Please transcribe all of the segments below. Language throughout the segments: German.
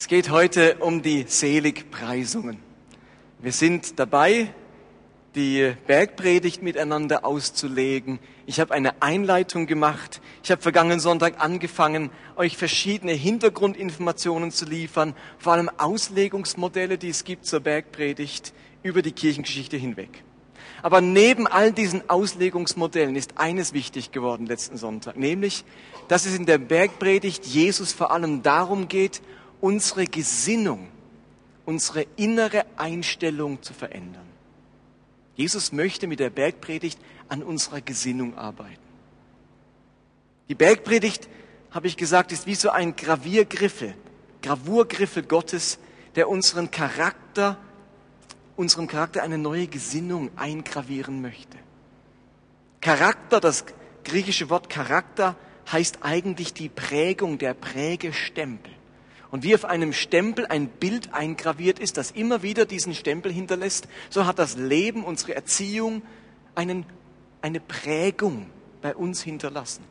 Es geht heute um die Seligpreisungen. Wir sind dabei, die Bergpredigt miteinander auszulegen. Ich habe eine Einleitung gemacht. Ich habe vergangenen Sonntag angefangen, euch verschiedene Hintergrundinformationen zu liefern, vor allem Auslegungsmodelle, die es gibt zur Bergpredigt über die Kirchengeschichte hinweg. Aber neben all diesen Auslegungsmodellen ist eines wichtig geworden letzten Sonntag, nämlich, dass es in der Bergpredigt Jesus vor allem darum geht, unsere Gesinnung, unsere innere Einstellung zu verändern. Jesus möchte mit der Bergpredigt an unserer Gesinnung arbeiten. Die Bergpredigt, habe ich gesagt, ist wie so ein Graviergriffel, Gravurgriffel Gottes, der unseren Charakter, unserem Charakter eine neue Gesinnung eingravieren möchte. Charakter, das griechische Wort Charakter, heißt eigentlich die Prägung, der Prägestempel. Und wie auf einem Stempel ein Bild eingraviert ist, das immer wieder diesen Stempel hinterlässt, so hat das Leben, unsere Erziehung einen, eine Prägung bei uns hinterlassen.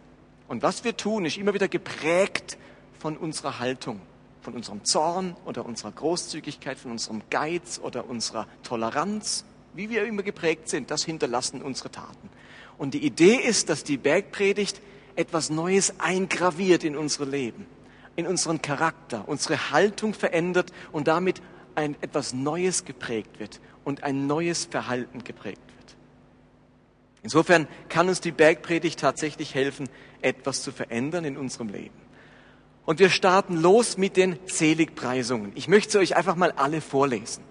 Und was wir tun, ist immer wieder geprägt von unserer Haltung, von unserem Zorn oder unserer Großzügigkeit, von unserem Geiz oder unserer Toleranz. Wie wir immer geprägt sind, das hinterlassen unsere Taten. Und die Idee ist, dass die Bergpredigt etwas Neues eingraviert in unsere Leben in unseren Charakter, unsere Haltung verändert und damit ein etwas Neues geprägt wird und ein neues Verhalten geprägt wird. Insofern kann uns die Bergpredigt tatsächlich helfen, etwas zu verändern in unserem Leben. Und wir starten los mit den Seligpreisungen. Ich möchte sie euch einfach mal alle vorlesen.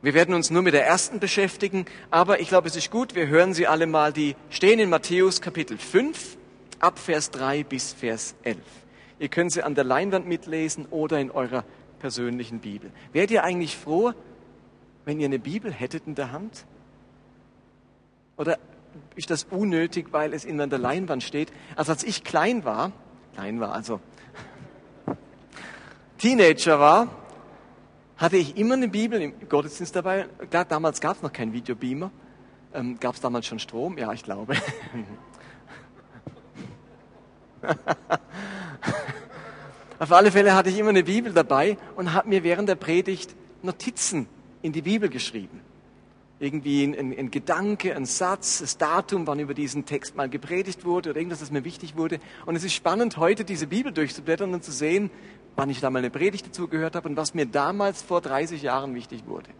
Wir werden uns nur mit der ersten beschäftigen, aber ich glaube, es ist gut, wir hören sie alle mal. Die stehen in Matthäus Kapitel 5 ab Vers 3 bis Vers 11. Ihr könnt sie an der Leinwand mitlesen oder in eurer persönlichen Bibel. Wärt ihr eigentlich froh, wenn ihr eine Bibel hättet in der Hand? Oder ist das unnötig, weil es in der Leinwand steht? Also als ich klein war, klein war, also Teenager war, hatte ich immer eine Bibel im Gottesdienst dabei. Klar, damals gab es noch keinen Videobeamer. Ähm, gab es damals schon Strom? Ja, ich glaube. Auf alle Fälle hatte ich immer eine Bibel dabei und habe mir während der Predigt Notizen in die Bibel geschrieben. Irgendwie ein, ein, ein, Gedanke, ein Satz, das Datum, wann über diesen Text mal gepredigt wurde oder irgendwas, das mir wichtig wurde. Und es ist spannend, heute diese Bibel durchzublättern und zu sehen, wann ich da mal eine Predigt dazu gehört habe und was mir damals vor 30 Jahren wichtig wurde.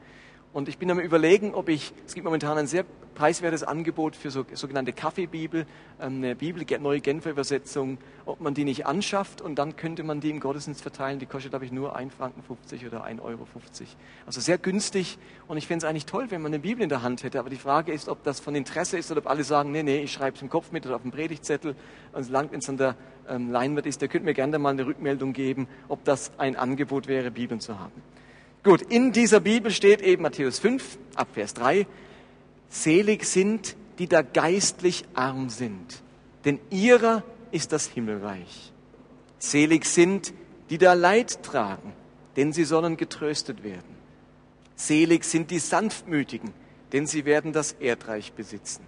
Und ich bin am überlegen, ob ich, es gibt momentan ein sehr preiswertes Angebot für so, sogenannte Kaffeebibel, ähm, eine Bibel, neue Genfer Übersetzung, ob man die nicht anschafft und dann könnte man die im Gottesdienst verteilen. Die kostet, glaube ich, nur 1 Franken 50 oder 1,50 Euro. Also sehr günstig und ich fände es eigentlich toll, wenn man eine Bibel in der Hand hätte. Aber die Frage ist, ob das von Interesse ist oder ob alle sagen, nee, nee, ich schreibe es im Kopf mit oder auf dem Predigtzettel und solange es an der ähm, Leinwand ist, der könnte mir gerne mal eine Rückmeldung geben, ob das ein Angebot wäre, Bibeln zu haben. Gut, in dieser Bibel steht eben Matthäus 5, ab Vers 3, Selig sind, die da geistlich arm sind, denn ihrer ist das Himmelreich. Selig sind, die da Leid tragen, denn sie sollen getröstet werden. Selig sind die Sanftmütigen, denn sie werden das Erdreich besitzen.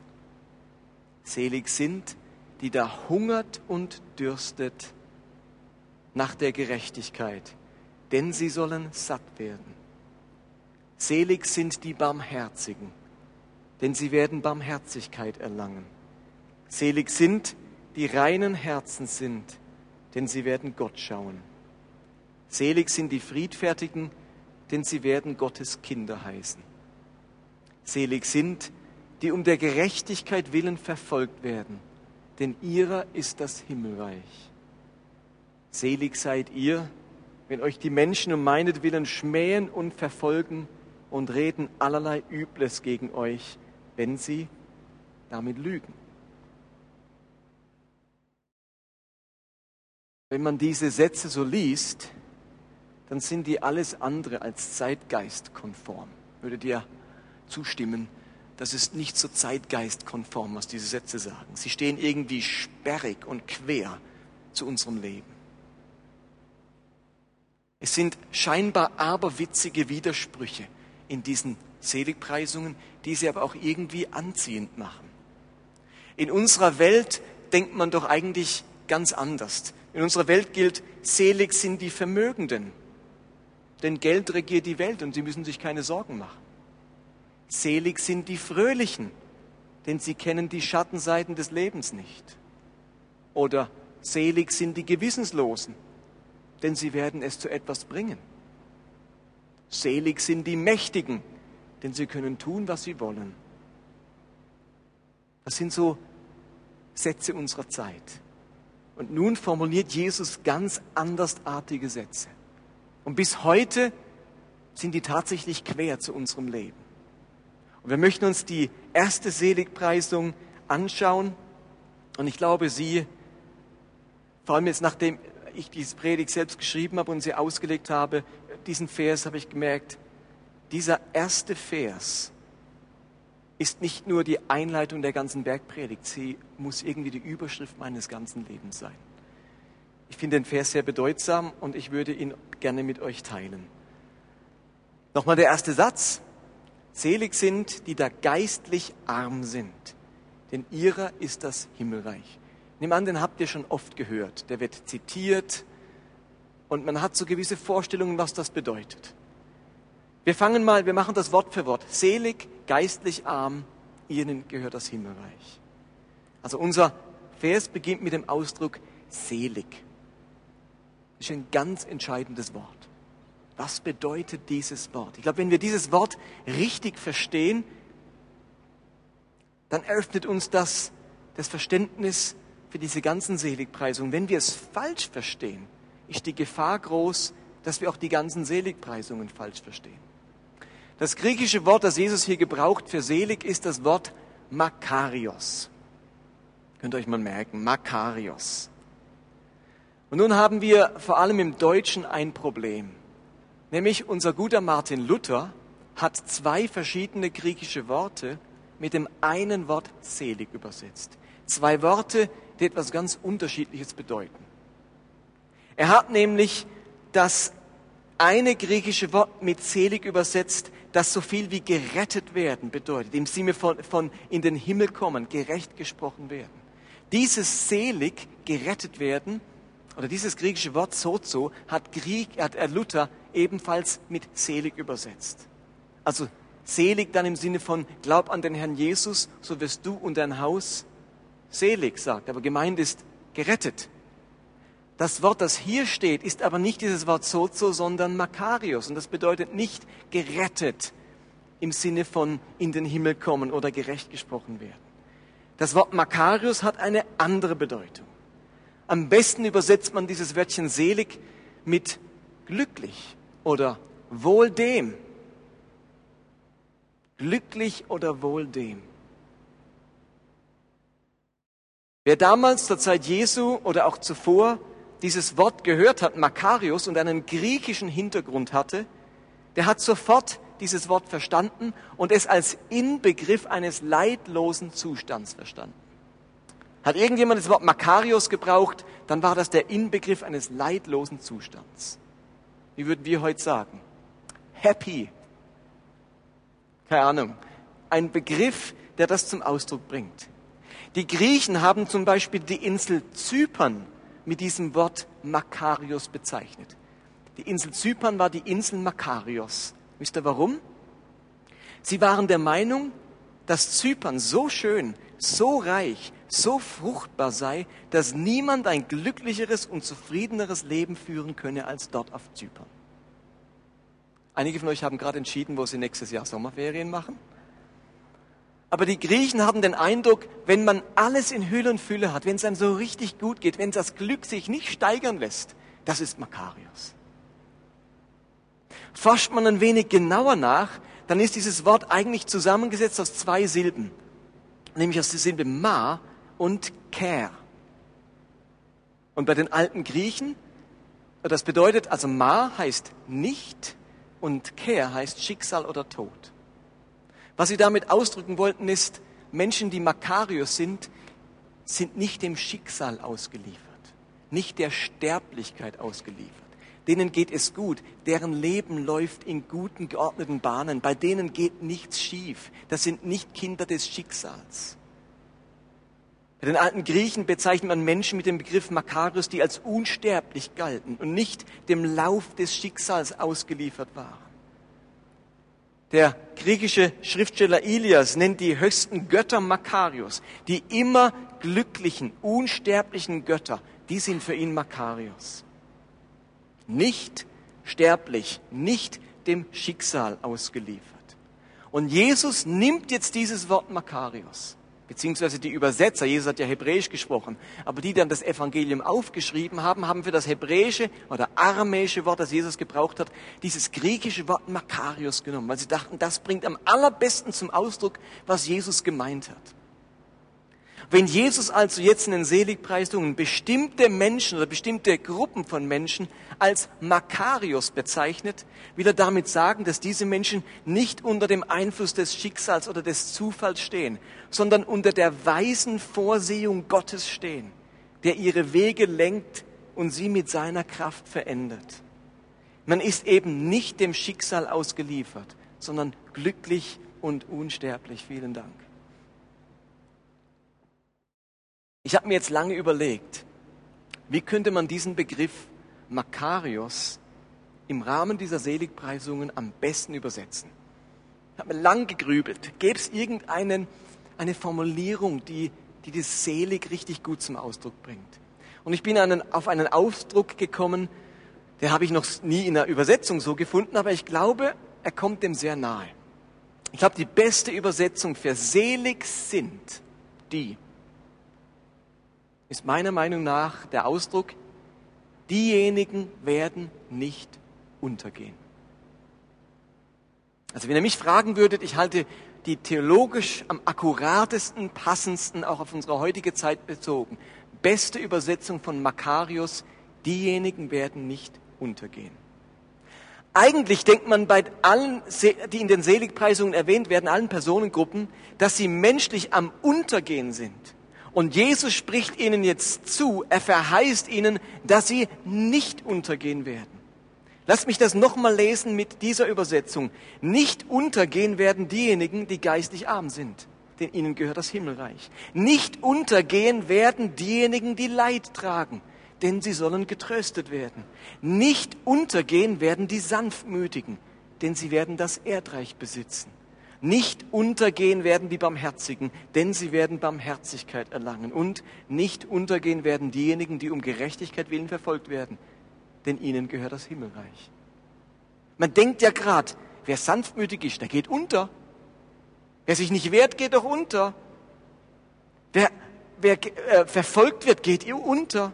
Selig sind, die da hungert und dürstet nach der Gerechtigkeit, denn sie sollen satt werden. Selig sind die Barmherzigen, denn sie werden Barmherzigkeit erlangen. Selig sind, die reinen Herzen sind, denn sie werden Gott schauen. Selig sind die Friedfertigen, denn sie werden Gottes Kinder heißen. Selig sind, die um der Gerechtigkeit willen verfolgt werden, denn ihrer ist das Himmelreich. Selig seid ihr, wenn euch die Menschen um meinetwillen schmähen und verfolgen und reden allerlei Übles gegen euch, wenn sie damit lügen. Wenn man diese Sätze so liest, dann sind die alles andere als zeitgeistkonform. Würdet ihr zustimmen? Das ist nicht so zeitgeistkonform, was diese Sätze sagen. Sie stehen irgendwie sperrig und quer zu unserem Leben. Es sind scheinbar aberwitzige Widersprüche in diesen Seligpreisungen, die sie aber auch irgendwie anziehend machen. In unserer Welt denkt man doch eigentlich ganz anders. In unserer Welt gilt, selig sind die Vermögenden. denn Geld regiert die Welt und sie müssen sich keine Sorgen machen. Selig sind die Fröhlichen, denn sie kennen die Schattenseiten des Lebens nicht. Oder selig sind die Gewissenslosen, denn sie werden es zu etwas bringen. Selig sind die Mächtigen, denn sie können tun, was sie wollen. Das sind so Sätze unserer Zeit. Und nun formuliert Jesus ganz andersartige Sätze. Und bis heute sind die tatsächlich quer zu unserem Leben. Und wir möchten uns die erste Seligpreisung anschauen. Und ich glaube, Sie, vor allem jetzt nachdem ich diese Predigt selbst geschrieben habe und sie ausgelegt habe, diesen Vers habe ich gemerkt, dieser erste Vers ist nicht nur die Einleitung der ganzen Bergpredigt, sie muss irgendwie die Überschrift meines ganzen Lebens sein. Ich finde den Vers sehr bedeutsam und ich würde ihn gerne mit euch teilen. Nochmal der erste Satz. Selig sind, die da geistlich arm sind, denn ihrer ist das Himmelreich. Nimm an, den habt ihr schon oft gehört. Der wird zitiert und man hat so gewisse Vorstellungen, was das bedeutet. Wir fangen mal, wir machen das Wort für Wort. Selig, geistlich arm, ihnen gehört das Himmelreich. Also unser Vers beginnt mit dem Ausdruck selig. Das ist ein ganz entscheidendes Wort. Was bedeutet dieses Wort? Ich glaube, wenn wir dieses Wort richtig verstehen, dann eröffnet uns das das Verständnis für diese ganzen Seligpreisungen. Wenn wir es falsch verstehen, ist die Gefahr groß, dass wir auch die ganzen Seligpreisungen falsch verstehen. Das griechische Wort, das Jesus hier gebraucht für selig, ist das Wort Makarios. Könnt ihr euch mal merken, Makarios. Und nun haben wir vor allem im Deutschen ein Problem. Nämlich unser guter Martin Luther hat zwei verschiedene griechische Worte mit dem einen Wort selig übersetzt. Zwei Worte, die etwas ganz Unterschiedliches bedeuten. Er hat nämlich das eine griechische Wort mit selig übersetzt, das so viel wie gerettet werden bedeutet, im Sinne von, von in den Himmel kommen, gerecht gesprochen werden. Dieses selig, gerettet werden, oder dieses griechische Wort sozo, hat, Griech, hat Luther ebenfalls mit selig übersetzt. Also selig dann im Sinne von, glaub an den Herrn Jesus, so wirst du und dein Haus selig sagt, aber gemeint ist gerettet. Das Wort, das hier steht, ist aber nicht dieses Wort sozo, sondern Makarios. Und das bedeutet nicht gerettet im Sinne von in den Himmel kommen oder gerecht gesprochen werden. Das Wort Makarios hat eine andere Bedeutung. Am besten übersetzt man dieses Wörtchen selig mit glücklich oder wohl dem. Glücklich oder wohl dem. Wer damals zur Zeit Jesu oder auch zuvor dieses Wort gehört hat, Makarios, und einen griechischen Hintergrund hatte, der hat sofort dieses Wort verstanden und es als Inbegriff eines leidlosen Zustands verstanden. Hat irgendjemand das Wort Makarios gebraucht, dann war das der Inbegriff eines leidlosen Zustands. Wie würden wir heute sagen? Happy. Keine Ahnung. Ein Begriff, der das zum Ausdruck bringt. Die Griechen haben zum Beispiel die Insel Zypern mit diesem Wort Makarios bezeichnet. Die Insel Zypern war die Insel Makarios. Wisst ihr warum? Sie waren der Meinung, dass Zypern so schön, so reich, so fruchtbar sei, dass niemand ein glücklicheres und zufriedeneres Leben führen könne als dort auf Zypern. Einige von euch haben gerade entschieden, wo sie nächstes Jahr Sommerferien machen. Aber die Griechen hatten den Eindruck, wenn man alles in Hülle und Fülle hat, wenn es einem so richtig gut geht, wenn das Glück sich nicht steigern lässt, das ist Makarios. Forscht man ein wenig genauer nach, dann ist dieses Wort eigentlich zusammengesetzt aus zwei Silben, nämlich aus der Silbe ma und ker. Und bei den alten Griechen, das bedeutet, also ma heißt nicht und ker heißt Schicksal oder Tod. Was sie damit ausdrücken wollten, ist, Menschen, die Makarios sind, sind nicht dem Schicksal ausgeliefert, nicht der Sterblichkeit ausgeliefert. Denen geht es gut, deren Leben läuft in guten, geordneten Bahnen, bei denen geht nichts schief. Das sind nicht Kinder des Schicksals. Bei den alten Griechen bezeichnet man Menschen mit dem Begriff Makarios, die als unsterblich galten und nicht dem Lauf des Schicksals ausgeliefert waren. Der griechische Schriftsteller Ilias nennt die höchsten Götter Makarios, die immer glücklichen, unsterblichen Götter, die sind für ihn Makarios. Nicht sterblich, nicht dem Schicksal ausgeliefert. Und Jesus nimmt jetzt dieses Wort Makarios beziehungsweise die Übersetzer, Jesus hat ja Hebräisch gesprochen, aber die dann das Evangelium aufgeschrieben haben, haben für das hebräische oder aramäische Wort, das Jesus gebraucht hat, dieses griechische Wort Makarios genommen, weil sie dachten, das bringt am allerbesten zum Ausdruck, was Jesus gemeint hat. Wenn Jesus also jetzt in den Seligpreisungen bestimmte Menschen oder bestimmte Gruppen von Menschen als Makarios bezeichnet, will er damit sagen, dass diese Menschen nicht unter dem Einfluss des Schicksals oder des Zufalls stehen, sondern unter der weisen Vorsehung Gottes stehen, der ihre Wege lenkt und sie mit seiner Kraft verändert. Man ist eben nicht dem Schicksal ausgeliefert, sondern glücklich und unsterblich. Vielen Dank. Ich habe mir jetzt lange überlegt, wie könnte man diesen Begriff Makarios im Rahmen dieser Seligpreisungen am besten übersetzen. Ich habe mir lang gegrübelt. Gäbe es irgendeine eine Formulierung, die, die das Selig richtig gut zum Ausdruck bringt? Und ich bin einen, auf einen Ausdruck gekommen, der habe ich noch nie in der Übersetzung so gefunden, aber ich glaube, er kommt dem sehr nahe. Ich glaube, die beste Übersetzung für selig sind die, ist meiner Meinung nach der Ausdruck, diejenigen werden nicht untergehen. Also wenn ihr mich fragen würdet, ich halte die theologisch am akkuratesten, passendsten, auch auf unsere heutige Zeit bezogen, beste Übersetzung von Makarius, diejenigen werden nicht untergehen. Eigentlich denkt man bei allen, die in den Seligpreisungen erwähnt werden, allen Personengruppen, dass sie menschlich am Untergehen sind. Und Jesus spricht ihnen jetzt zu, er verheißt ihnen, dass sie nicht untergehen werden. Lasst mich das nochmal lesen mit dieser Übersetzung. Nicht untergehen werden diejenigen, die geistig arm sind, denn ihnen gehört das Himmelreich. Nicht untergehen werden diejenigen, die Leid tragen, denn sie sollen getröstet werden. Nicht untergehen werden die Sanftmütigen, denn sie werden das Erdreich besitzen. Nicht untergehen werden die Barmherzigen, denn sie werden Barmherzigkeit erlangen. Und nicht untergehen werden diejenigen, die um Gerechtigkeit willen verfolgt werden, denn ihnen gehört das Himmelreich. Man denkt ja gerade, wer sanftmütig ist, der geht unter. Wer sich nicht wehrt, geht doch unter. Wer, wer äh, verfolgt wird, geht unter.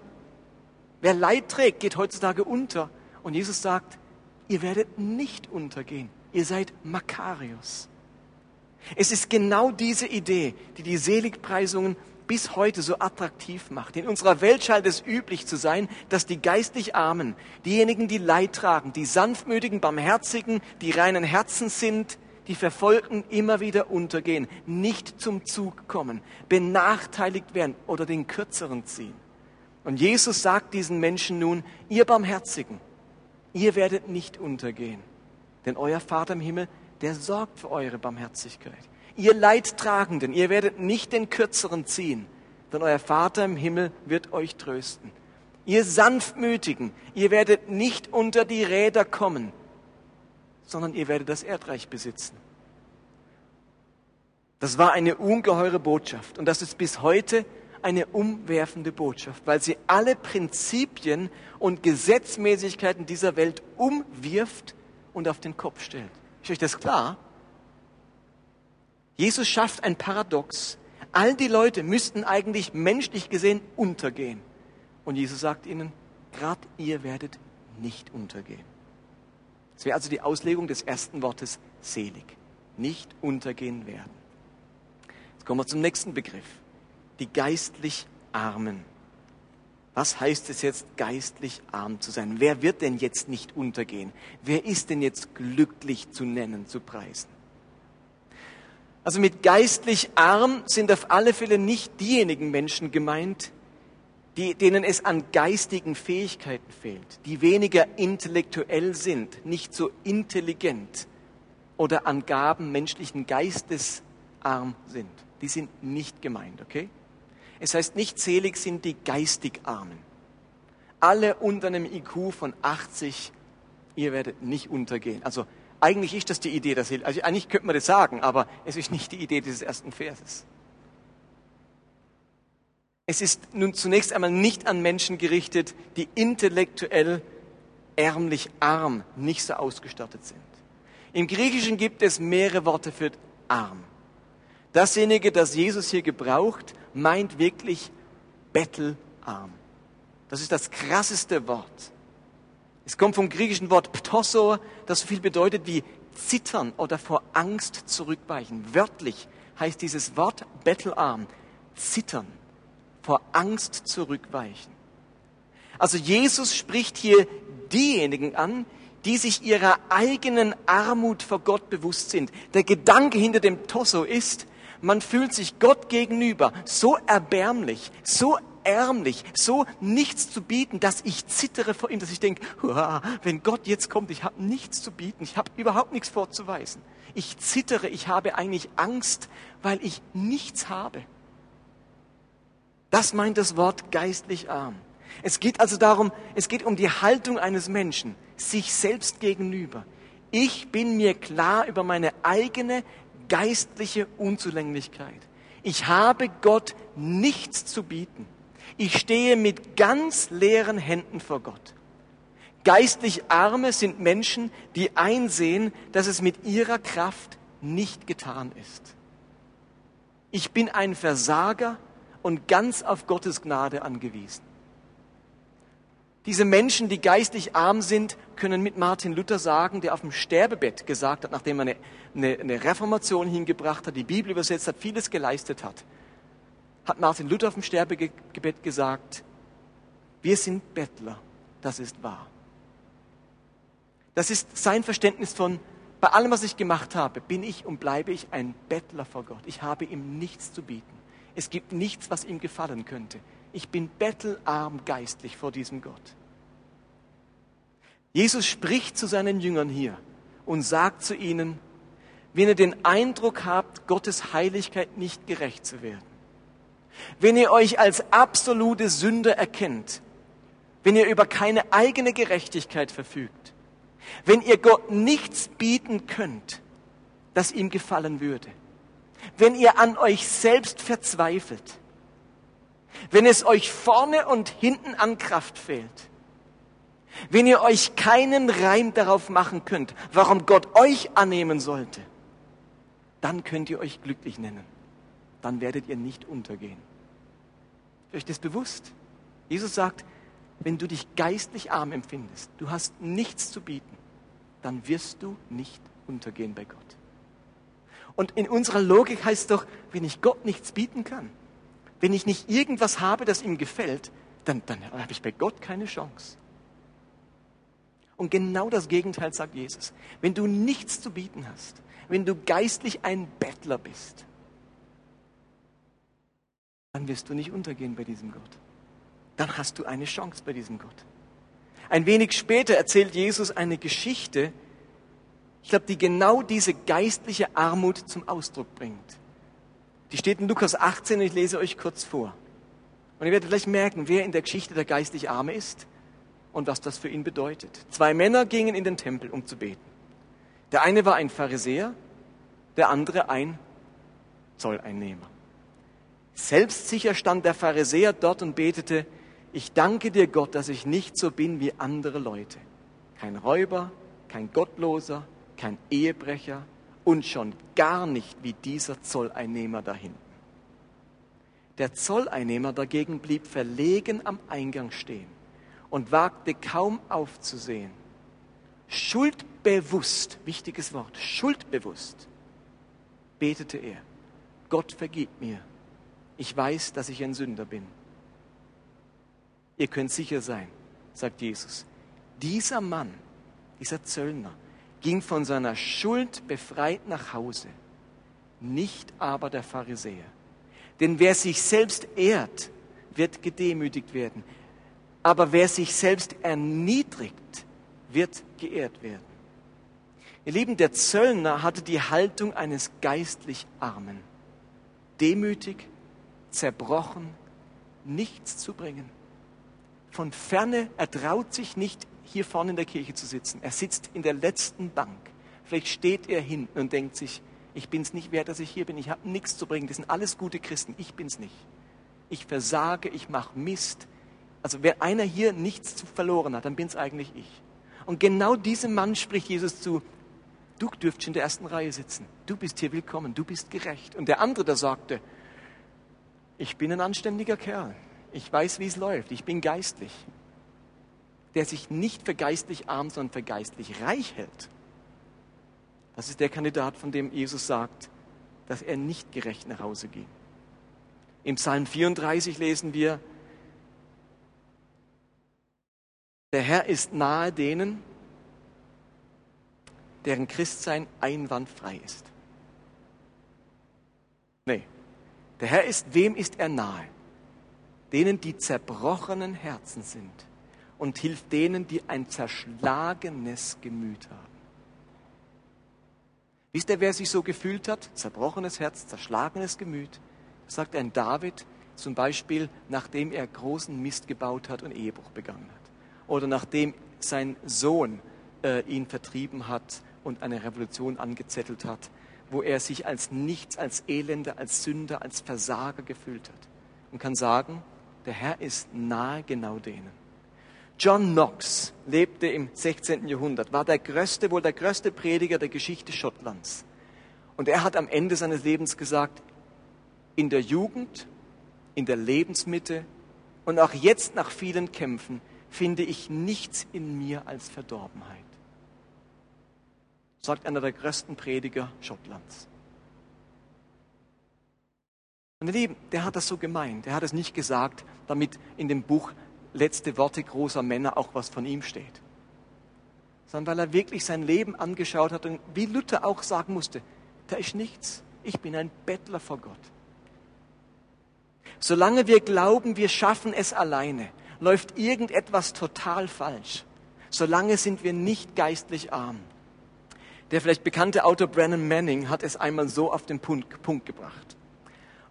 Wer Leid trägt, geht heutzutage unter. Und Jesus sagt, ihr werdet nicht untergehen. Ihr seid Makarios. Es ist genau diese Idee, die die Seligpreisungen bis heute so attraktiv macht. In unserer Welt scheint es üblich zu sein, dass die geistlich Armen, diejenigen, die Leid tragen, die sanftmütigen, barmherzigen, die reinen Herzen sind, die Verfolgten immer wieder untergehen, nicht zum Zug kommen, benachteiligt werden oder den Kürzeren ziehen. Und Jesus sagt diesen Menschen nun, ihr Barmherzigen, ihr werdet nicht untergehen, denn euer Vater im Himmel der sorgt für eure Barmherzigkeit. Ihr Leidtragenden, ihr werdet nicht den Kürzeren ziehen, denn euer Vater im Himmel wird euch trösten. Ihr Sanftmütigen, ihr werdet nicht unter die Räder kommen, sondern ihr werdet das Erdreich besitzen. Das war eine ungeheure Botschaft und das ist bis heute eine umwerfende Botschaft, weil sie alle Prinzipien und Gesetzmäßigkeiten dieser Welt umwirft und auf den Kopf stellt. Ist euch das klar? Jesus schafft ein Paradox. All die Leute müssten eigentlich menschlich gesehen untergehen. Und Jesus sagt ihnen, gerade ihr werdet nicht untergehen. Das wäre also die Auslegung des ersten Wortes selig. Nicht untergehen werden. Jetzt kommen wir zum nächsten Begriff. Die geistlich Armen. Was heißt es jetzt, geistlich arm zu sein? Wer wird denn jetzt nicht untergehen? Wer ist denn jetzt glücklich zu nennen, zu preisen? Also mit geistlich arm sind auf alle Fälle nicht diejenigen Menschen gemeint, die, denen es an geistigen Fähigkeiten fehlt, die weniger intellektuell sind, nicht so intelligent oder an Gaben menschlichen Geistes arm sind. Die sind nicht gemeint, okay? Es heißt nicht, selig sind die geistig Armen. Alle unter einem IQ von 80, ihr werdet nicht untergehen. Also eigentlich ist das die Idee der Seele. Also eigentlich könnte man das sagen, aber es ist nicht die Idee dieses ersten Verses. Es ist nun zunächst einmal nicht an Menschen gerichtet, die intellektuell ärmlich arm nicht so ausgestattet sind. Im Griechischen gibt es mehrere Worte für arm. Dasjenige, das Jesus hier gebraucht, meint wirklich bettelarm. Das ist das krasseste Wort. Es kommt vom griechischen Wort ptosso, das so viel bedeutet wie zittern oder vor Angst zurückweichen. Wörtlich heißt dieses Wort bettelarm zittern, vor Angst zurückweichen. Also Jesus spricht hier diejenigen an, die sich ihrer eigenen Armut vor Gott bewusst sind. Der Gedanke hinter dem Tosso ist, man fühlt sich Gott gegenüber so erbärmlich, so ärmlich, so nichts zu bieten, dass ich zittere vor ihm, dass ich denke, wenn Gott jetzt kommt, ich habe nichts zu bieten, ich habe überhaupt nichts vorzuweisen. Ich zittere, ich habe eigentlich Angst, weil ich nichts habe. Das meint das Wort geistlich arm. Es geht also darum, es geht um die Haltung eines Menschen, sich selbst gegenüber. Ich bin mir klar über meine eigene geistliche Unzulänglichkeit. Ich habe Gott nichts zu bieten. Ich stehe mit ganz leeren Händen vor Gott. Geistlich Arme sind Menschen, die einsehen, dass es mit ihrer Kraft nicht getan ist. Ich bin ein Versager und ganz auf Gottes Gnade angewiesen. Diese Menschen, die geistlich arm sind, können mit Martin Luther sagen, der auf dem Sterbebett gesagt hat, nachdem er eine, eine, eine Reformation hingebracht hat, die Bibel übersetzt hat, vieles geleistet hat, hat Martin Luther auf dem Sterbebett gesagt, wir sind Bettler, das ist wahr. Das ist sein Verständnis von, bei allem, was ich gemacht habe, bin ich und bleibe ich ein Bettler vor Gott. Ich habe ihm nichts zu bieten. Es gibt nichts, was ihm gefallen könnte ich bin bettelarm geistlich vor diesem Gott. Jesus spricht zu seinen Jüngern hier und sagt zu ihnen, wenn ihr den Eindruck habt, Gottes Heiligkeit nicht gerecht zu werden, wenn ihr euch als absolute Sünder erkennt, wenn ihr über keine eigene Gerechtigkeit verfügt, wenn ihr Gott nichts bieten könnt, das ihm gefallen würde, wenn ihr an euch selbst verzweifelt, wenn es euch vorne und hinten an Kraft fehlt, wenn ihr euch keinen Reim darauf machen könnt, warum Gott euch annehmen sollte, dann könnt ihr euch glücklich nennen. Dann werdet ihr nicht untergehen. Ist euch das bewusst? Jesus sagt, wenn du dich geistlich arm empfindest, du hast nichts zu bieten, dann wirst du nicht untergehen bei Gott. Und in unserer Logik heißt doch, wenn ich Gott nichts bieten kann, wenn ich nicht irgendwas habe, das ihm gefällt, dann, dann habe ich bei Gott keine Chance. Und genau das Gegenteil sagt Jesus. Wenn du nichts zu bieten hast, wenn du geistlich ein Bettler bist, dann wirst du nicht untergehen bei diesem Gott. Dann hast du eine Chance bei diesem Gott. Ein wenig später erzählt Jesus eine Geschichte, ich glaube, die genau diese geistliche Armut zum Ausdruck bringt. Die steht in Lukas 18 und ich lese euch kurz vor. Und ihr werdet gleich merken, wer in der Geschichte der geistig Arme ist und was das für ihn bedeutet. Zwei Männer gingen in den Tempel, um zu beten. Der eine war ein Pharisäer, der andere ein Zolleinnehmer. Selbstsicher stand der Pharisäer dort und betete, ich danke dir Gott, dass ich nicht so bin wie andere Leute. Kein Räuber, kein Gottloser, kein Ehebrecher, und schon gar nicht wie dieser Zolleinnehmer da hinten. Der Zolleinnehmer dagegen blieb verlegen am Eingang stehen und wagte kaum aufzusehen. Schuldbewusst, wichtiges Wort, schuldbewusst, betete er, Gott vergib mir, ich weiß, dass ich ein Sünder bin. Ihr könnt sicher sein, sagt Jesus, dieser Mann, dieser Zöllner, ging von seiner Schuld befreit nach Hause, nicht aber der Pharisäer. Denn wer sich selbst ehrt, wird gedemütigt werden. Aber wer sich selbst erniedrigt, wird geehrt werden. Ihr Lieben, der Zöllner hatte die Haltung eines geistlich Armen. Demütig, zerbrochen, nichts zu bringen. Von ferne, er traut sich nicht, hier vorne in der Kirche zu sitzen. Er sitzt in der letzten Bank. Vielleicht steht er hinten und denkt sich, ich bin es nicht wert, dass ich hier bin. Ich habe nichts zu bringen. Das sind alles gute Christen. Ich bin es nicht. Ich versage, ich mache Mist. Also wer einer hier nichts zu verloren hat, dann bin es eigentlich ich. Und genau diesem Mann spricht Jesus zu, du dürftest in der ersten Reihe sitzen. Du bist hier willkommen. Du bist gerecht. Und der andere, der sagte, ich bin ein anständiger Kerl. Ich weiß, wie es läuft. Ich bin geistlich. Der sich nicht für geistlich arm, sondern für geistlich reich hält. Das ist der Kandidat, von dem Jesus sagt, dass er nicht gerecht nach Hause ging. Im Psalm 34 lesen wir, der Herr ist nahe denen, deren Christsein einwandfrei ist. Nee, der Herr ist, wem ist er nahe? Denen, die zerbrochenen Herzen sind und hilft denen, die ein zerschlagenes Gemüt haben. Wisst ihr, wer sich so gefühlt hat? Zerbrochenes Herz, zerschlagenes Gemüt. Sagt ein David zum Beispiel, nachdem er großen Mist gebaut hat und Ehebruch begangen hat. Oder nachdem sein Sohn äh, ihn vertrieben hat und eine Revolution angezettelt hat, wo er sich als nichts, als Elender, als Sünder, als Versager gefühlt hat. Und kann sagen, der Herr ist nahe genau denen. John Knox lebte im 16. Jahrhundert, war der größte, wohl der größte Prediger der Geschichte Schottlands. Und er hat am Ende seines Lebens gesagt, in der Jugend, in der Lebensmitte und auch jetzt nach vielen Kämpfen finde ich nichts in mir als Verdorbenheit. Sagt einer der größten Prediger Schottlands. Ihr Lieben, der hat das so gemeint. Er hat es nicht gesagt, damit in dem Buch letzte Worte großer Männer auch was von ihm steht. Sondern weil er wirklich sein Leben angeschaut hat und wie Luther auch sagen musste, da ist nichts. Ich bin ein Bettler vor Gott. Solange wir glauben, wir schaffen es alleine, läuft irgendetwas total falsch. Solange sind wir nicht geistlich arm. Der vielleicht bekannte Autor Brennan Manning hat es einmal so auf den Punkt, Punkt gebracht.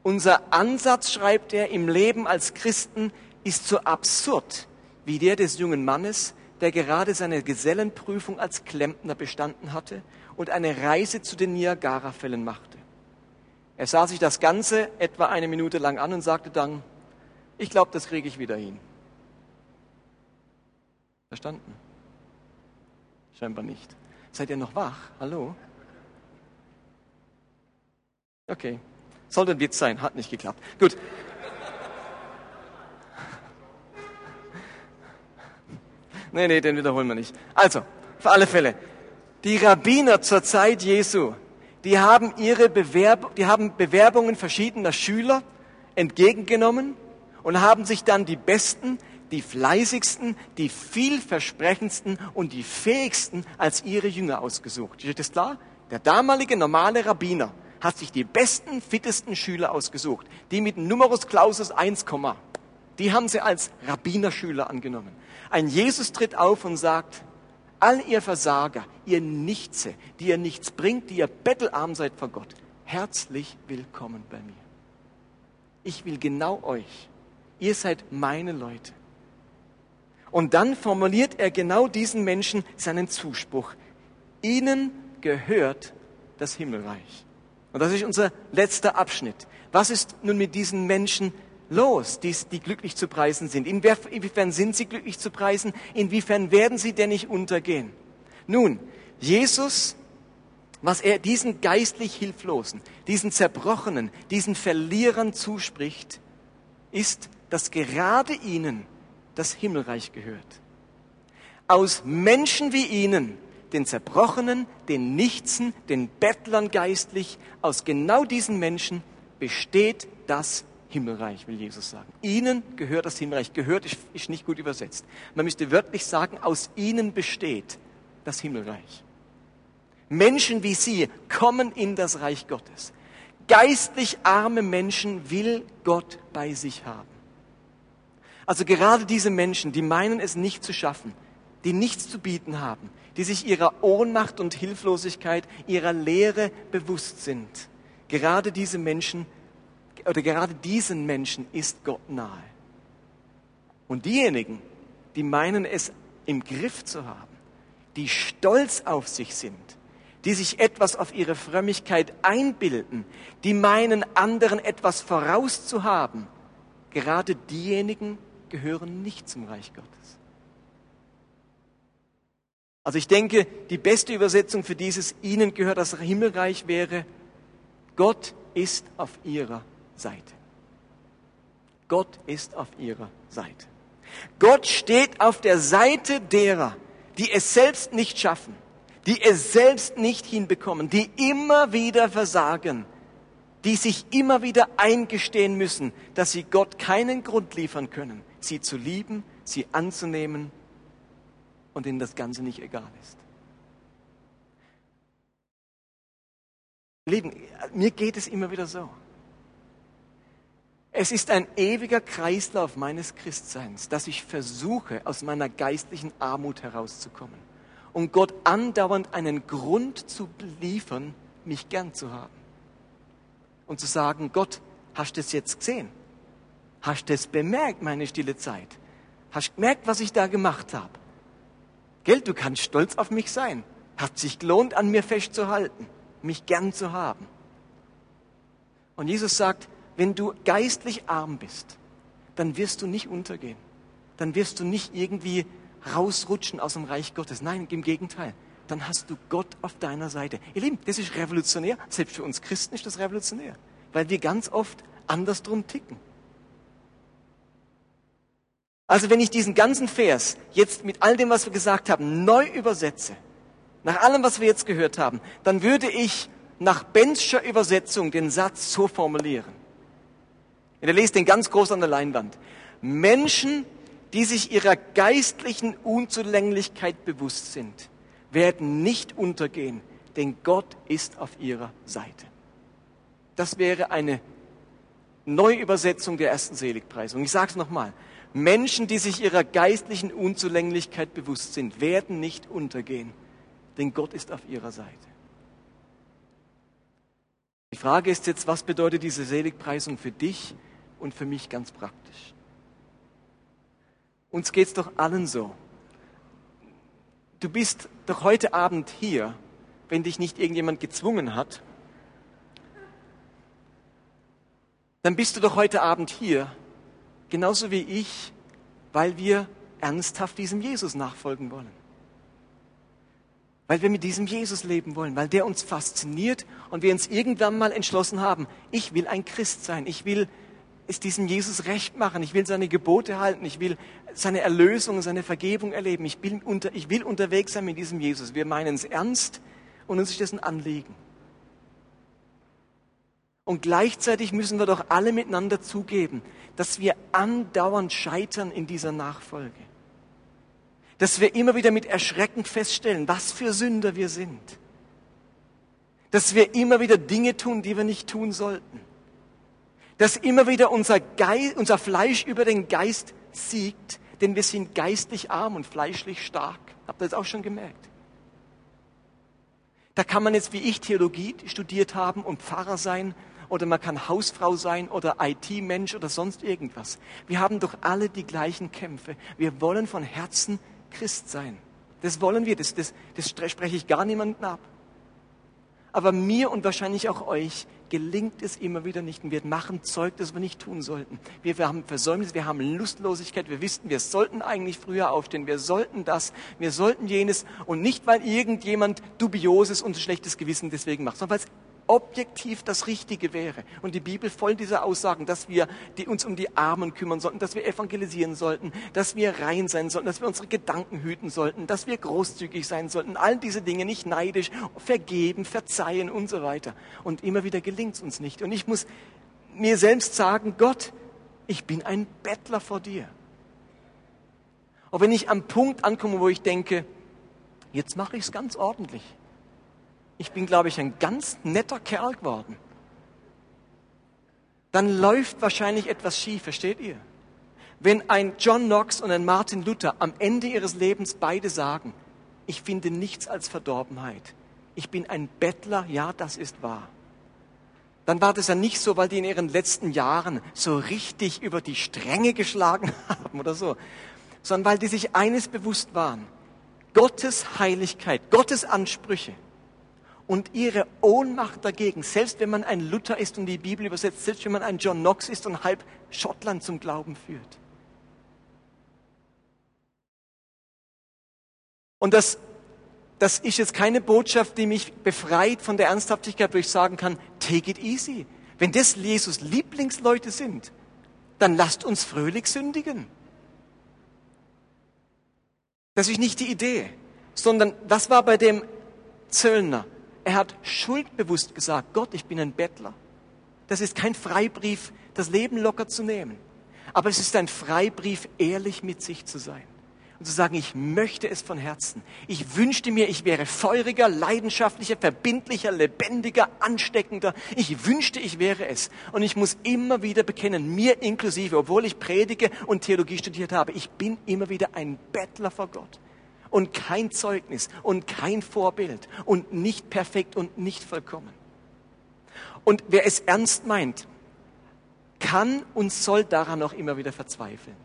Unser Ansatz, schreibt er, im Leben als Christen ist so absurd wie der des jungen Mannes, der gerade seine Gesellenprüfung als Klempner bestanden hatte und eine Reise zu den Niagara-Fällen machte. Er sah sich das Ganze etwa eine Minute lang an und sagte dann, ich glaube, das kriege ich wieder hin. Verstanden? Scheinbar nicht. Seid ihr noch wach? Hallo? Okay. Sollte ein Witz sein, hat nicht geklappt. Gut. Nee, nee, den wiederholen wir nicht. Also, für alle Fälle. Die Rabbiner zur Zeit Jesu, die haben ihre Bewerb die haben Bewerbungen verschiedener Schüler entgegengenommen und haben sich dann die besten, die fleißigsten, die vielversprechendsten und die fähigsten als ihre Jünger ausgesucht. Ist das klar? Der damalige normale Rabbiner hat sich die besten, fittesten Schüler ausgesucht, die mit Numerus Clausus 1, die haben sie als Rabbinerschüler angenommen. Ein Jesus tritt auf und sagt, all ihr Versager, ihr Nichtse, die ihr nichts bringt, die ihr bettelarm seid vor Gott, herzlich willkommen bei mir. Ich will genau euch. Ihr seid meine Leute. Und dann formuliert er genau diesen Menschen seinen Zuspruch. Ihnen gehört das Himmelreich. Und das ist unser letzter Abschnitt. Was ist nun mit diesen Menschen los, die, die glücklich zu preisen sind? Inwiefern sind sie glücklich zu preisen? Inwiefern werden sie denn nicht untergehen? Nun, Jesus, was er diesen geistlich Hilflosen, diesen Zerbrochenen, diesen Verlierern zuspricht, ist, dass gerade ihnen das Himmelreich gehört. Aus Menschen wie ihnen, den Zerbrochenen, den Nichtsen, den Bettlern geistlich, aus genau diesen Menschen besteht das Himmelreich, will Jesus sagen. Ihnen gehört das Himmelreich. Gehört ist, nicht gut übersetzt. Man müsste wörtlich sagen, aus ihnen besteht das Himmelreich. Menschen wie sie kommen in das Reich Gottes. Geistlich arme Menschen will Gott bei sich haben. Also gerade diese Menschen, die meinen es nicht zu schaffen, die nichts zu bieten haben, die sich ihrer Ohnmacht und Hilflosigkeit, ihrer Leere bewusst sind. Gerade diese Menschen oder gerade diesen Menschen ist Gott nahe. Und diejenigen, die meinen es im Griff zu haben, die stolz auf sich sind, die sich etwas auf ihre Frömmigkeit einbilden, die meinen, anderen etwas vorauszuhaben, gerade diejenigen gehören nicht zum Reich Gottes. Also ich denke, die beste Übersetzung für dieses Ihnen gehört das Himmelreich wäre, Gott ist auf Ihrer Seite. Gott ist auf Ihrer Seite. Gott steht auf der Seite derer, die es selbst nicht schaffen, die es selbst nicht hinbekommen, die immer wieder versagen, die sich immer wieder eingestehen müssen, dass sie Gott keinen Grund liefern können, sie zu lieben, sie anzunehmen und ihnen das Ganze nicht egal ist. Lieben, mir geht es immer wieder so. Es ist ein ewiger Kreislauf meines Christseins, dass ich versuche, aus meiner geistlichen Armut herauszukommen und Gott andauernd einen Grund zu liefern, mich gern zu haben. Und zu sagen, Gott, hast du es jetzt gesehen? Hast du es bemerkt, meine stille Zeit? Hast du gemerkt, was ich da gemacht habe? Gell, du kannst stolz auf mich sein. Hat sich gelohnt, an mir festzuhalten, mich gern zu haben. Und Jesus sagt, wenn du geistlich arm bist, dann wirst du nicht untergehen. Dann wirst du nicht irgendwie rausrutschen aus dem Reich Gottes. Nein, im Gegenteil. Dann hast du Gott auf deiner Seite. Ihr Lieben, das ist revolutionär. Selbst für uns Christen ist das revolutionär. Weil wir ganz oft andersrum ticken. Also wenn ich diesen ganzen Vers jetzt mit all dem, was wir gesagt haben, neu übersetze, nach allem, was wir jetzt gehört haben, dann würde ich nach Benscher Übersetzung den Satz so formulieren. Ihr lest den ganz groß an der Leinwand. Menschen, die sich ihrer geistlichen Unzulänglichkeit bewusst sind, werden nicht untergehen, denn Gott ist auf ihrer Seite. Das wäre eine Neuübersetzung der ersten Seligpreisung. Ich sage es nochmal. Menschen, die sich ihrer geistlichen Unzulänglichkeit bewusst sind, werden nicht untergehen, denn Gott ist auf ihrer Seite. Die Frage ist jetzt, was bedeutet diese Seligpreisung für dich und für mich ganz praktisch. Uns geht's doch allen so. Du bist doch heute Abend hier, wenn dich nicht irgendjemand gezwungen hat. Dann bist du doch heute Abend hier, genauso wie ich, weil wir ernsthaft diesem Jesus nachfolgen wollen. Weil wir mit diesem Jesus leben wollen, weil der uns fasziniert und wir uns irgendwann mal entschlossen haben, ich will ein Christ sein, ich will ist diesem Jesus recht machen. Ich will seine Gebote halten. Ich will seine Erlösung, seine Vergebung erleben. Ich will, unter, ich will unterwegs sein mit diesem Jesus. Wir meinen es ernst und uns ist das ein Anliegen. Und gleichzeitig müssen wir doch alle miteinander zugeben, dass wir andauernd scheitern in dieser Nachfolge. Dass wir immer wieder mit Erschrecken feststellen, was für Sünder wir sind. Dass wir immer wieder Dinge tun, die wir nicht tun sollten dass immer wieder unser, Geist, unser Fleisch über den Geist siegt, denn wir sind geistlich arm und fleischlich stark. Habt ihr das auch schon gemerkt? Da kann man jetzt wie ich Theologie studiert haben und Pfarrer sein oder man kann Hausfrau sein oder IT-Mensch oder sonst irgendwas. Wir haben doch alle die gleichen Kämpfe. Wir wollen von Herzen Christ sein. Das wollen wir, das, das, das spreche ich gar niemandem ab. Aber mir und wahrscheinlich auch euch gelingt es immer wieder nicht. Und wir machen Zeug, das wir nicht tun sollten. Wir, wir haben Versäumnis, wir haben Lustlosigkeit. Wir wissen, wir sollten eigentlich früher aufstehen. Wir sollten das, wir sollten jenes. Und nicht, weil irgendjemand dubioses und schlechtes Gewissen deswegen macht, sondern weil es objektiv das Richtige wäre. Und die Bibel voll dieser Aussagen, dass wir die uns um die Armen kümmern sollten, dass wir evangelisieren sollten, dass wir rein sein sollten, dass wir unsere Gedanken hüten sollten, dass wir großzügig sein sollten. All diese Dinge nicht neidisch, vergeben, verzeihen und so weiter. Und immer wieder gelingt es uns nicht. Und ich muss mir selbst sagen, Gott, ich bin ein Bettler vor dir. Und wenn ich am Punkt ankomme, wo ich denke, jetzt mache ich es ganz ordentlich ich bin, glaube ich, ein ganz netter Kerl geworden, dann läuft wahrscheinlich etwas schief, versteht ihr? Wenn ein John Knox und ein Martin Luther am Ende ihres Lebens beide sagen, ich finde nichts als Verdorbenheit, ich bin ein Bettler, ja, das ist wahr, dann war das ja nicht so, weil die in ihren letzten Jahren so richtig über die Stränge geschlagen haben oder so, sondern weil die sich eines bewusst waren. Gottes Heiligkeit, Gottes Ansprüche und ihre Ohnmacht dagegen, selbst wenn man ein Luther ist und die Bibel übersetzt, selbst wenn man ein John Knox ist und halb Schottland zum Glauben führt. Und das das ist jetzt keine Botschaft, die mich befreit von der Ernsthaftigkeit, wo ich sagen kann, take it easy. Wenn das Jesus Lieblingsleute sind, dann lasst uns fröhlich sündigen. Das ist nicht die Idee, sondern was war bei dem Zöllner? Er hat schuldbewusst gesagt, Gott, ich bin ein Bettler. Das ist kein Freibrief, das Leben locker zu nehmen. Aber es ist ein Freibrief, ehrlich mit sich zu sein und zu sagen, ich möchte es von Herzen. Ich wünschte mir, ich wäre feuriger, leidenschaftlicher, verbindlicher, lebendiger, ansteckender. Ich wünschte, ich wäre es. Und ich muss immer wieder bekennen, mir inklusive, obwohl ich predige und Theologie studiert habe, ich bin immer wieder ein Bettler vor Gott. Und kein Zeugnis und kein Vorbild und nicht perfekt und nicht vollkommen. Und wer es ernst meint, kann und soll daran auch immer wieder verzweifeln.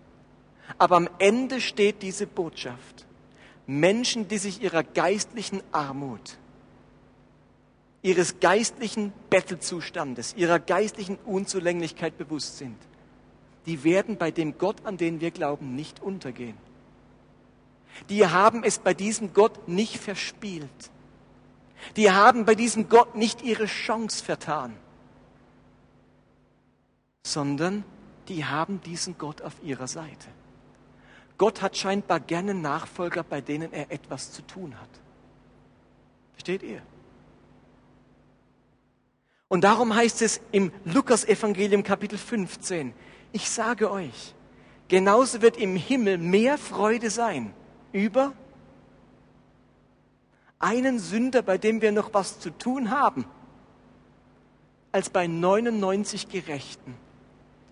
Aber am Ende steht diese Botschaft. Menschen, die sich ihrer geistlichen Armut, ihres geistlichen Bettelzustandes, ihrer geistlichen Unzulänglichkeit bewusst sind, die werden bei dem Gott, an den wir glauben, nicht untergehen. Die haben es bei diesem Gott nicht verspielt. Die haben bei diesem Gott nicht ihre Chance vertan, sondern die haben diesen Gott auf ihrer Seite. Gott hat scheinbar gerne Nachfolger, bei denen er etwas zu tun hat. Versteht ihr? Und darum heißt es im Lukas-Evangelium Kapitel 15, ich sage euch, genauso wird im Himmel mehr Freude sein über einen Sünder, bei dem wir noch was zu tun haben, als bei 99 Gerechten,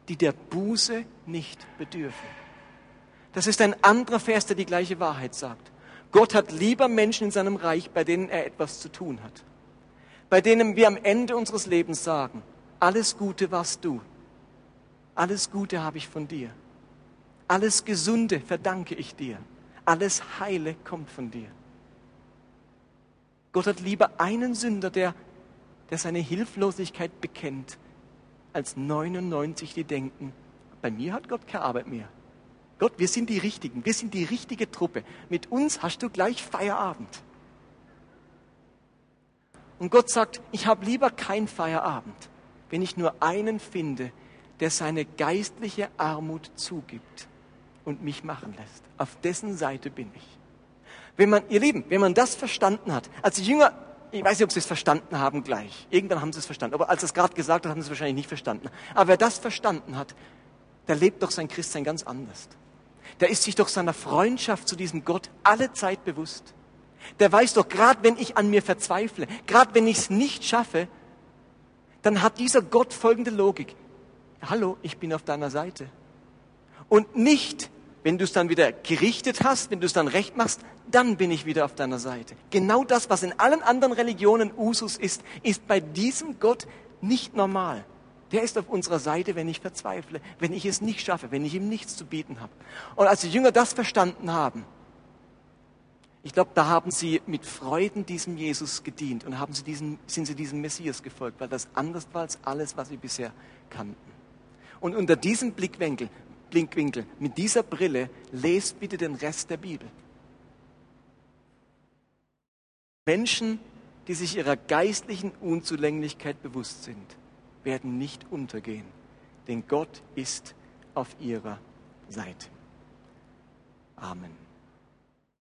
die der Buße nicht bedürfen. Das ist ein anderer Vers, der die gleiche Wahrheit sagt. Gott hat lieber Menschen in seinem Reich, bei denen er etwas zu tun hat. Bei denen wir am Ende unseres Lebens sagen, alles Gute warst du. Alles Gute habe ich von dir. Alles Gesunde verdanke ich dir. Alles Heile kommt von dir. Gott hat lieber einen Sünder, der, der seine Hilflosigkeit bekennt, als 99, die denken, bei mir hat Gott keine Arbeit mehr. Gott, wir sind die Richtigen, wir sind die richtige Truppe. Mit uns hast du gleich Feierabend. Und Gott sagt, ich habe lieber kein Feierabend, wenn ich nur einen finde, der seine geistliche Armut zugibt und mich machen lässt. Auf dessen Seite bin ich. Wenn man, ihr Lieben, wenn man das verstanden hat, als die Jünger, ich weiß nicht, ob sie es verstanden haben gleich. Irgendwann haben sie es verstanden. Aber als es gerade gesagt hat, haben sie es wahrscheinlich nicht verstanden. Aber wer das verstanden hat, der lebt doch sein Christsein ganz anders der ist sich doch seiner Freundschaft zu diesem Gott alle Zeit bewusst. Der weiß doch, gerade wenn ich an mir verzweifle, gerade wenn ich es nicht schaffe, dann hat dieser Gott folgende Logik. Hallo, ich bin auf deiner Seite. Und nicht, wenn du es dann wieder gerichtet hast, wenn du es dann recht machst, dann bin ich wieder auf deiner Seite. Genau das, was in allen anderen Religionen Usus ist, ist bei diesem Gott nicht normal. Der ist auf unserer Seite, wenn ich verzweifle, wenn ich es nicht schaffe, wenn ich ihm nichts zu bieten habe. Und als die Jünger das verstanden haben, ich glaube, da haben sie mit Freuden diesem Jesus gedient und haben sie diesen, sind sie diesem Messias gefolgt, weil das anders war als alles, was sie bisher kannten. Und unter diesem Blickwinkel, Blickwinkel, mit dieser Brille, lest bitte den Rest der Bibel. Menschen, die sich ihrer geistlichen Unzulänglichkeit bewusst sind werden nicht untergehen, denn Gott ist auf ihrer Seite. Amen.